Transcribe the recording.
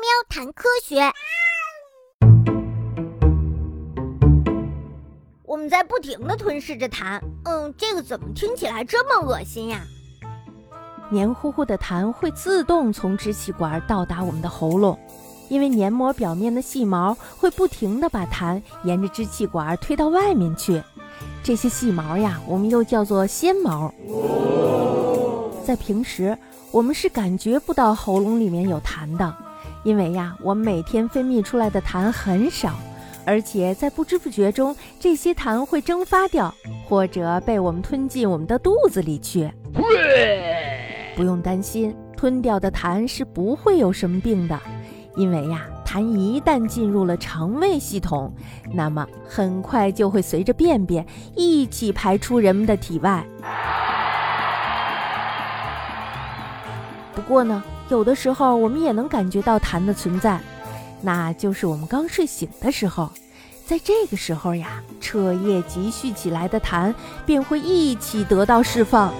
喵谈科学。我们在不停的吞噬着痰，嗯，这个怎么听起来这么恶心呀？黏糊糊的痰会自动从支气管到达我们的喉咙，因为黏膜表面的细毛会不停地把痰沿着支气管推到外面去。这些细毛呀，我们又叫做纤毛。在平时，我们是感觉不到喉咙里面有痰的，因为呀，我们每天分泌出来的痰很少，而且在不知不觉中，这些痰会蒸发掉，或者被我们吞进我们的肚子里去。不用担心，吞掉的痰是不会有什么病的，因为呀，痰一旦进入了肠胃系统，那么很快就会随着便便一起排出人们的体外。不过呢，有的时候我们也能感觉到痰的存在，那就是我们刚睡醒的时候，在这个时候呀，彻夜积蓄起来的痰便会一起得到释放。